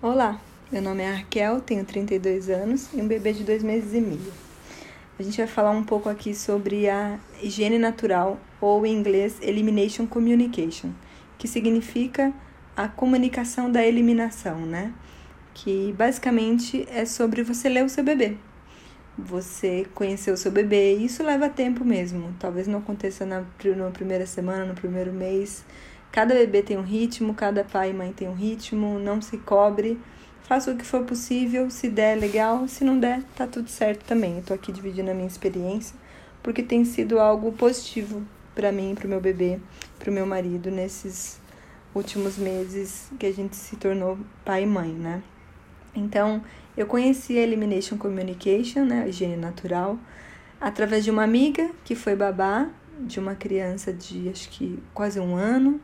Olá, meu nome é Arkel, tenho 32 anos e um bebê de dois meses e meio. A gente vai falar um pouco aqui sobre a higiene natural, ou em inglês, Elimination Communication, que significa a comunicação da eliminação, né? Que basicamente é sobre você ler o seu bebê. Você conhecer o seu bebê, e isso leva tempo mesmo. Talvez não aconteça na, na primeira semana, no primeiro mês, Cada bebê tem um ritmo, cada pai e mãe tem um ritmo, não se cobre. Faça o que for possível, se der, legal, se não der, tá tudo certo também. Eu tô aqui dividindo a minha experiência, porque tem sido algo positivo para mim, pro meu bebê, pro meu marido nesses últimos meses que a gente se tornou pai e mãe, né? Então, eu conheci a Elimination Communication, né, a higiene natural, através de uma amiga que foi babá de uma criança de acho que quase um ano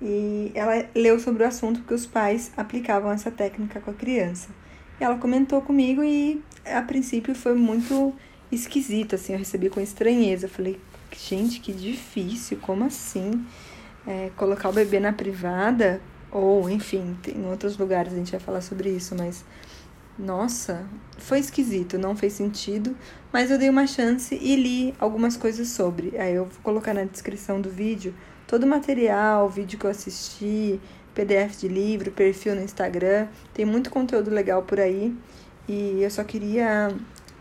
e ela leu sobre o assunto porque os pais aplicavam essa técnica com a criança. Ela comentou comigo e a princípio foi muito esquisito, assim, eu recebi com estranheza. Eu falei, gente, que difícil, como assim? É, colocar o bebê na privada, ou enfim, em outros lugares a gente vai falar sobre isso, mas nossa, foi esquisito, não fez sentido, mas eu dei uma chance e li algumas coisas sobre. Aí eu vou colocar na descrição do vídeo todo o material, vídeo que eu assisti, PDF de livro, perfil no Instagram. Tem muito conteúdo legal por aí. E eu só queria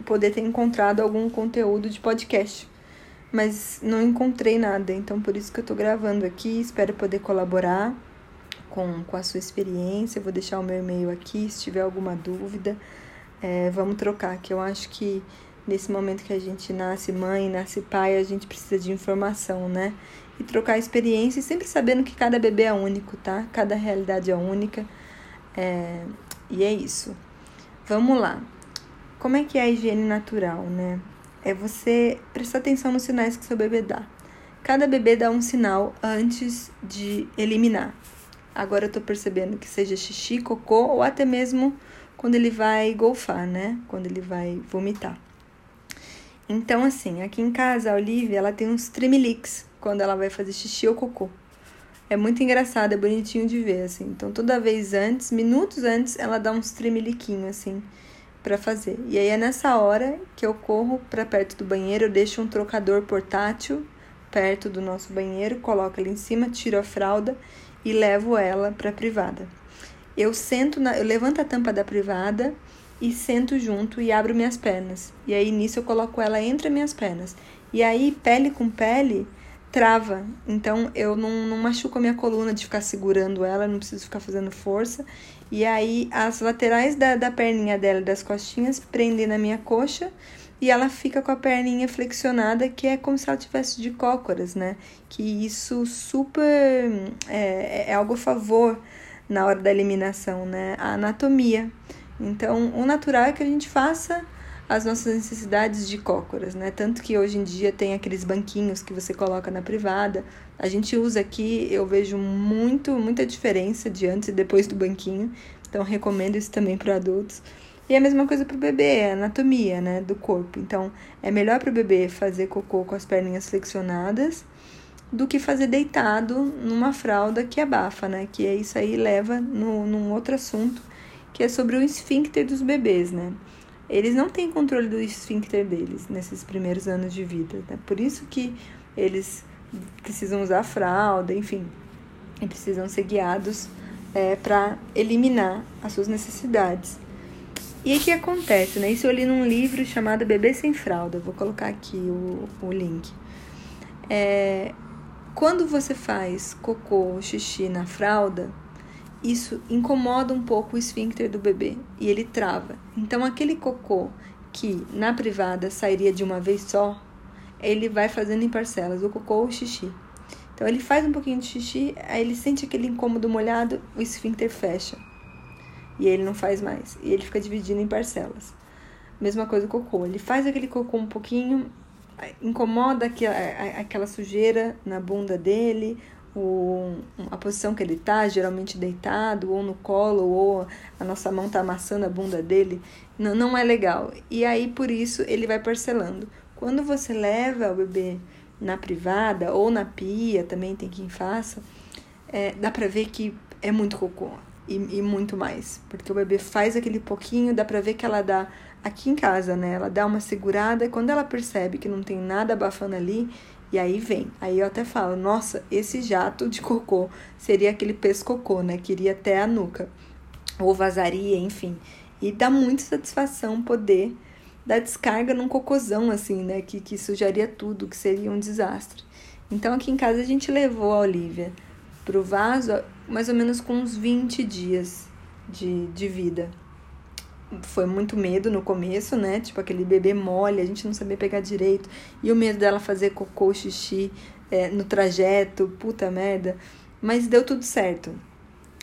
poder ter encontrado algum conteúdo de podcast. Mas não encontrei nada, então por isso que eu tô gravando aqui. Espero poder colaborar com, com a sua experiência. Vou deixar o meu e-mail aqui se tiver alguma dúvida. É, vamos trocar, que eu acho que nesse momento que a gente nasce mãe, nasce pai, a gente precisa de informação, né? e trocar experiência, sempre sabendo que cada bebê é único, tá? Cada realidade é única. É... E é isso. Vamos lá. Como é que é a higiene natural, né? É você prestar atenção nos sinais que seu bebê dá. Cada bebê dá um sinal antes de eliminar. Agora eu tô percebendo que seja xixi, cocô ou até mesmo quando ele vai golfar, né? Quando ele vai vomitar. Então, assim, aqui em casa, a Olivia, ela tem uns tremeliques quando ela vai fazer xixi ou cocô. É muito engraçado, é bonitinho de ver, assim. Então, toda vez antes, minutos antes, ela dá uns tremeliquinhos, assim, para fazer. E aí é nessa hora que eu corro para perto do banheiro, eu deixo um trocador portátil perto do nosso banheiro, coloco ele em cima, tiro a fralda e levo ela para privada. Eu sento, na, eu levanto a tampa da privada e sento junto e abro minhas pernas. E aí nisso eu coloco ela entre as minhas pernas. E aí, pele com pele, trava. Então eu não, não machuco a minha coluna de ficar segurando ela, não preciso ficar fazendo força. E aí as laterais da, da perninha dela, das costinhas, prendem na minha coxa e ela fica com a perninha flexionada, que é como se ela tivesse de cócoras, né? Que isso super é, é algo a favor na hora da eliminação, né? A anatomia. Então, o natural é que a gente faça as nossas necessidades de cócoras, né? Tanto que hoje em dia tem aqueles banquinhos que você coloca na privada. A gente usa aqui, eu vejo muito, muita diferença de antes e depois do banquinho. Então, recomendo isso também para adultos. E a mesma coisa para o bebê, é a anatomia, né, do corpo. Então, é melhor para o bebê fazer cocô com as perninhas flexionadas do que fazer deitado numa fralda que abafa, né? Que é isso aí leva no, num outro assunto que é sobre o esfíncter dos bebês, né? Eles não têm controle do esfíncter deles nesses primeiros anos de vida, né? Por isso que eles precisam usar fralda, enfim, e precisam ser guiados é, para eliminar as suas necessidades. E o que acontece, né? Isso eu li num livro chamado Bebê Sem Fralda, vou colocar aqui o, o link. É, quando você faz cocô xixi na fralda, isso incomoda um pouco o esfíncter do bebê e ele trava. Então, aquele cocô que na privada sairia de uma vez só, ele vai fazendo em parcelas, o cocô ou o xixi. Então, ele faz um pouquinho de xixi, aí ele sente aquele incômodo molhado, o esfíncter fecha. E ele não faz mais. E ele fica dividindo em parcelas. Mesma coisa o cocô. Ele faz aquele cocô um pouquinho, incomoda aquela, aquela sujeira na bunda dele, o, a posição que ele está, geralmente deitado, ou no colo, ou a nossa mão está amassando a bunda dele, não, não é legal. E aí, por isso, ele vai parcelando. Quando você leva o bebê na privada ou na pia, também tem quem faça, é, dá pra ver que é muito cocô. e, e muito mais. Porque o bebê faz aquele pouquinho, dá pra ver que ela dá aqui em casa, né? Ela dá uma segurada e quando ela percebe que não tem nada abafando ali, e aí vem. Aí eu até falo, nossa, esse jato de cocô seria aquele pescocô, né? Que iria até a nuca. Ou vazaria, enfim. E dá muita satisfação poder dar descarga num cocôzão, assim, né? Que, que sujaria tudo, que seria um desastre. Então aqui em casa a gente levou a Olivia pro vaso mais ou menos com uns 20 dias de, de vida foi muito medo no começo, né? Tipo aquele bebê mole, a gente não sabia pegar direito. E o medo dela fazer cocô, xixi é, no trajeto, puta merda. Mas deu tudo certo.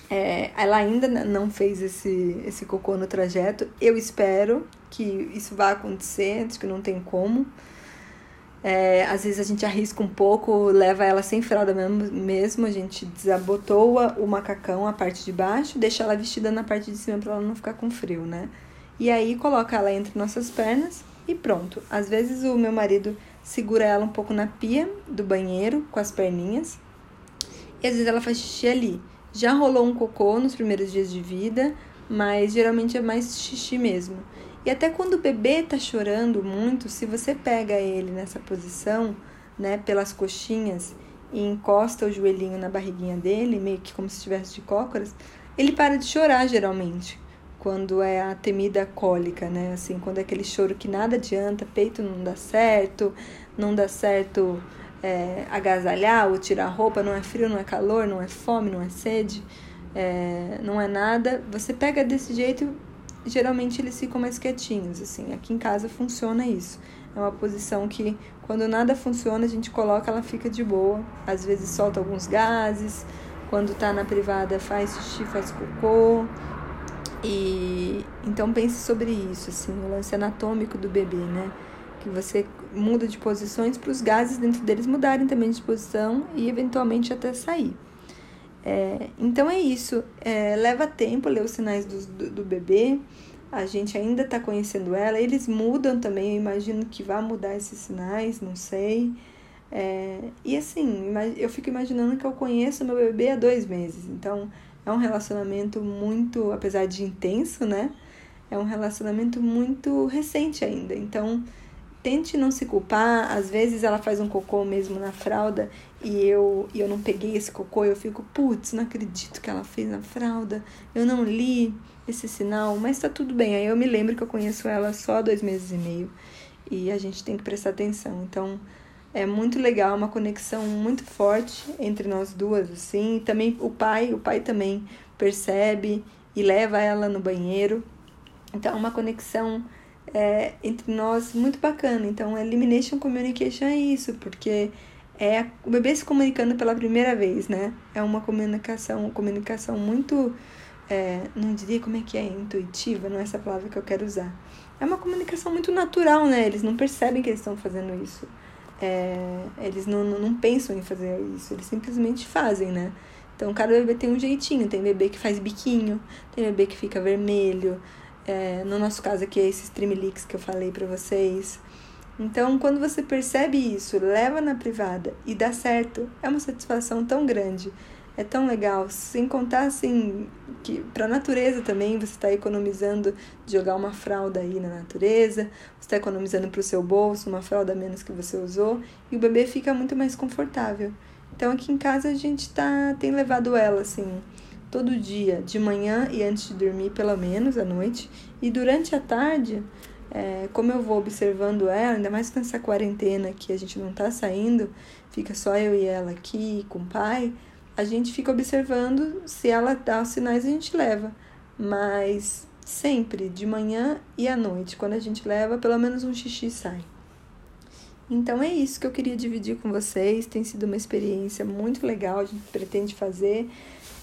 É, ela ainda não fez esse, esse cocô no trajeto. Eu espero que isso vá acontecer, acho que não tem como. É, às vezes a gente arrisca um pouco, leva ela sem fralda mesmo, mesmo a gente desabotoa o macacão, a parte de baixo, deixa ela vestida na parte de cima para ela não ficar com frio, né? E aí coloca ela entre nossas pernas e pronto. Às vezes o meu marido segura ela um pouco na pia do banheiro com as perninhas e às vezes ela faz xixi ali. Já rolou um cocô nos primeiros dias de vida, mas geralmente é mais xixi mesmo. E até quando o bebê tá chorando muito, se você pega ele nessa posição, né, pelas coxinhas e encosta o joelhinho na barriguinha dele, meio que como se estivesse de cócoras, ele para de chorar geralmente. Quando é a temida cólica, né? Assim, quando é aquele choro que nada adianta, peito não dá certo, não dá certo é, agasalhar ou tirar roupa, não é frio, não é calor, não é fome, não é sede, é, não é nada. Você pega desse jeito geralmente eles ficam mais quietinhos, assim. Aqui em casa funciona isso. É uma posição que, quando nada funciona, a gente coloca, ela fica de boa. Às vezes solta alguns gases. Quando tá na privada, faz xixi, faz cocô. E então pense sobre isso, assim, o lance anatômico do bebê, né? Que você muda de posições para os gases dentro deles mudarem também de posição e eventualmente até sair. É, então é isso. É, leva tempo ler os sinais do, do, do bebê. A gente ainda está conhecendo ela. Eles mudam também. Eu imagino que vai mudar esses sinais, não sei. É, e assim, eu fico imaginando que eu conheço meu bebê há dois meses. Então é um relacionamento muito, apesar de intenso, né? É um relacionamento muito recente ainda. Então tente não se culpar. Às vezes ela faz um cocô mesmo na fralda e eu, e eu não peguei esse cocô. Eu fico, putz, não acredito que ela fez na fralda. Eu não li esse sinal, mas tá tudo bem. Aí eu me lembro que eu conheço ela só há dois meses e meio e a gente tem que prestar atenção. Então é muito legal, uma conexão muito forte entre nós duas, assim. E também o pai, o pai também percebe e leva ela no banheiro. Então é uma conexão é, entre nós muito bacana. Então, Elimination Communication é isso, porque é o bebê se comunicando pela primeira vez, né? É uma comunicação, comunicação muito, é, não diria como é que é, intuitiva, não é essa palavra que eu quero usar. É uma comunicação muito natural, né? Eles não percebem que eles estão fazendo isso. É, eles não, não, não pensam em fazer isso, eles simplesmente fazem, né? Então, cada bebê tem um jeitinho. Tem bebê que faz biquinho, tem bebê que fica vermelho, é, no nosso caso aqui é esse Streamlix que eu falei para vocês. Então, quando você percebe isso, leva na privada e dá certo, é uma satisfação tão grande, é tão legal. Sem contar assim que para a natureza também você está economizando de jogar uma fralda aí na natureza, você está economizando para o seu bolso uma fralda menos que você usou e o bebê fica muito mais confortável. Então, aqui em casa a gente tá tem levado ela assim todo dia, de manhã e antes de dormir, pelo menos à noite. E durante a tarde, é, como eu vou observando ela, ainda mais com essa quarentena que a gente não tá saindo, fica só eu e ela aqui com o pai, a gente fica observando se ela dá os sinais a gente leva. Mas sempre, de manhã e à noite, quando a gente leva, pelo menos um xixi sai. Então é isso que eu queria dividir com vocês. Tem sido uma experiência muito legal, a gente pretende fazer.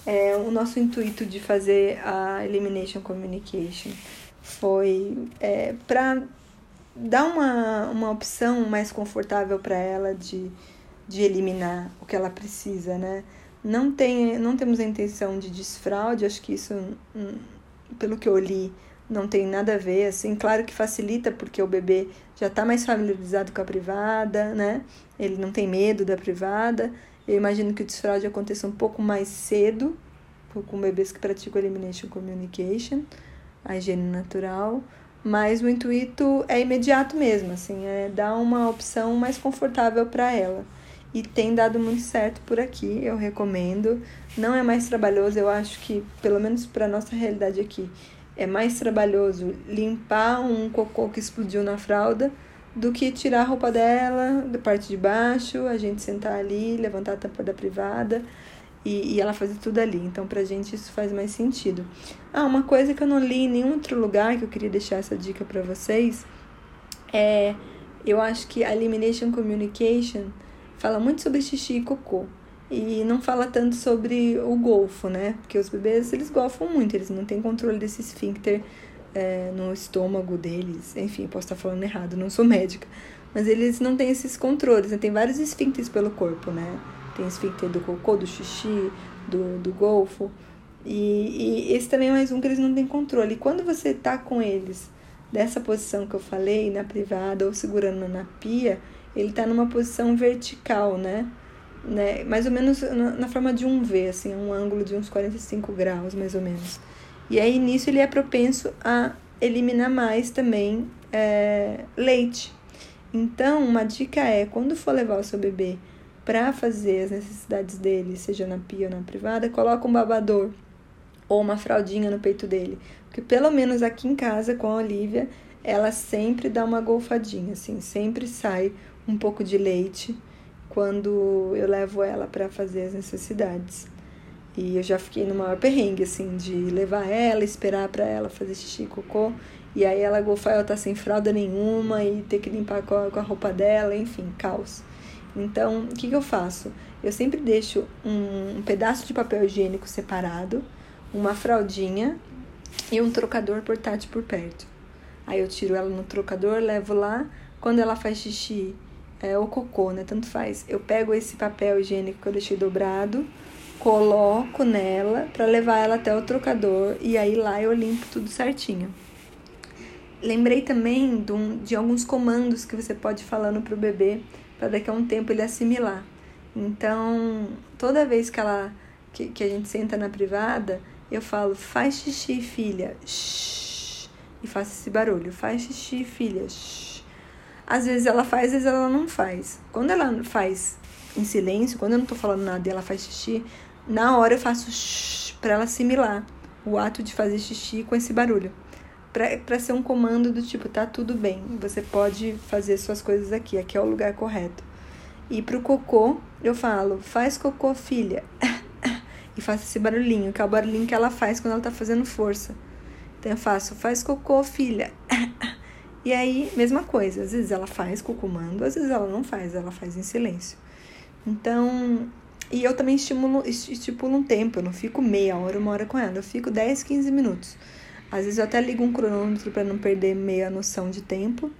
É, o nosso intuito de fazer a Elimination Communication foi é, para dar uma, uma opção mais confortável para ela de, de eliminar o que ela precisa, né? Não, tem, não temos a intenção de desfraude, acho que isso, hum, pelo que eu li, não tem nada a ver, assim, claro que facilita porque o bebê já está mais familiarizado com a privada, né? Ele não tem medo da privada, eu imagino que o desfraude aconteça um pouco mais cedo, com bebês que praticam Elimination Communication, a higiene natural, mas o intuito é imediato mesmo, assim, é dar uma opção mais confortável para ela. E tem dado muito certo por aqui, eu recomendo. Não é mais trabalhoso, eu acho que, pelo menos para nossa realidade aqui, é mais trabalhoso limpar um cocô que explodiu na fralda do que tirar a roupa dela da parte de baixo, a gente sentar ali, levantar a tampa da privada e, e ela fazer tudo ali. Então, pra gente isso faz mais sentido. Ah, uma coisa que eu não li em nenhum outro lugar que eu queria deixar essa dica para vocês é. Eu acho que a Elimination Communication fala muito sobre xixi e cocô. E não fala tanto sobre o golfo, né? Porque os bebês, eles golfam muito, eles não têm controle desse esfíncter é, no estômago deles. Enfim, posso estar falando errado, não sou médica. Mas eles não têm esses controles, né? Tem vários esfíncteres pelo corpo, né? Tem esfíncter do cocô, do xixi, do, do golfo. E, e esse também é mais um que eles não têm controle. E quando você tá com eles dessa posição que eu falei, na privada ou segurando na pia, ele tá numa posição vertical, né? né? Mais ou menos na, na forma de um V, assim, um ângulo de uns 45 graus, mais ou menos. E aí nisso ele é propenso a eliminar mais também é, leite. Então, uma dica é, quando for levar o seu bebê para fazer as necessidades dele, seja na pia ou na privada, coloca um babador ou uma fraldinha no peito dele. Porque pelo menos aqui em casa com a Olivia, ela sempre dá uma golfadinha, assim, sempre sai um pouco de leite quando eu levo ela para fazer as necessidades. E eu já fiquei no maior perrengue, assim, de levar ela, esperar para ela fazer xixi e cocô. E aí ela golfar, ela tá sem fralda nenhuma e ter que limpar com a, com a roupa dela, enfim, caos. Então, o que, que eu faço? Eu sempre deixo um, um pedaço de papel higiênico separado, uma fraldinha e um trocador portátil por perto. Aí eu tiro ela no trocador, levo lá. Quando ela faz xixi é, ou cocô, né? Tanto faz. Eu pego esse papel higiênico que eu deixei dobrado, coloco nela para levar ela até o trocador e aí lá eu limpo tudo certinho. Lembrei também de, um, de alguns comandos que você pode ir falando pro bebê para daqui a um tempo ele assimilar. Então, toda vez que ela que, que a gente senta na privada, eu falo: "Faz xixi, filha". Shhh, e faço esse barulho: "Faz xixi, filha". Shhh. Às vezes ela faz, às vezes ela não faz. Quando ela faz em silêncio, quando eu não tô falando nada e ela faz xixi, na hora eu faço para ela assimilar o ato de fazer xixi com esse barulho. Para ser um comando do tipo, tá tudo bem, você pode fazer suas coisas aqui, aqui é o lugar correto. E pro cocô, eu falo, faz cocô, filha. e faço esse barulhinho, que é o barulhinho que ela faz quando ela tá fazendo força. Então eu faço, faz cocô, filha. e aí, mesma coisa, às vezes ela faz com o comando, às vezes ela não faz, ela faz em silêncio. Então, e eu também estimulo, estipulo um tempo, eu não fico meia hora, uma hora com ela, eu fico 10, 15 minutos. Às vezes eu até ligo um cronômetro para não perder meia noção de tempo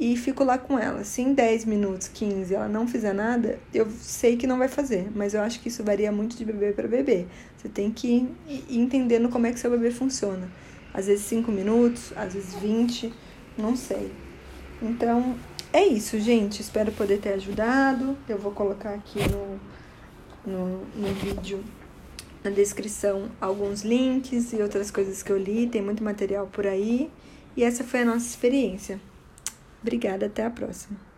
e fico lá com ela. Se em 10 minutos, 15 ela não fizer nada, eu sei que não vai fazer, mas eu acho que isso varia muito de bebê para bebê. Você tem que ir entendendo como é que seu bebê funciona. Às vezes 5 minutos, às vezes 20, não sei. Então, é isso, gente. Espero poder ter ajudado. Eu vou colocar aqui no no, no vídeo, na descrição, alguns links e outras coisas que eu li. Tem muito material por aí. E essa foi a nossa experiência. Obrigada, até a próxima.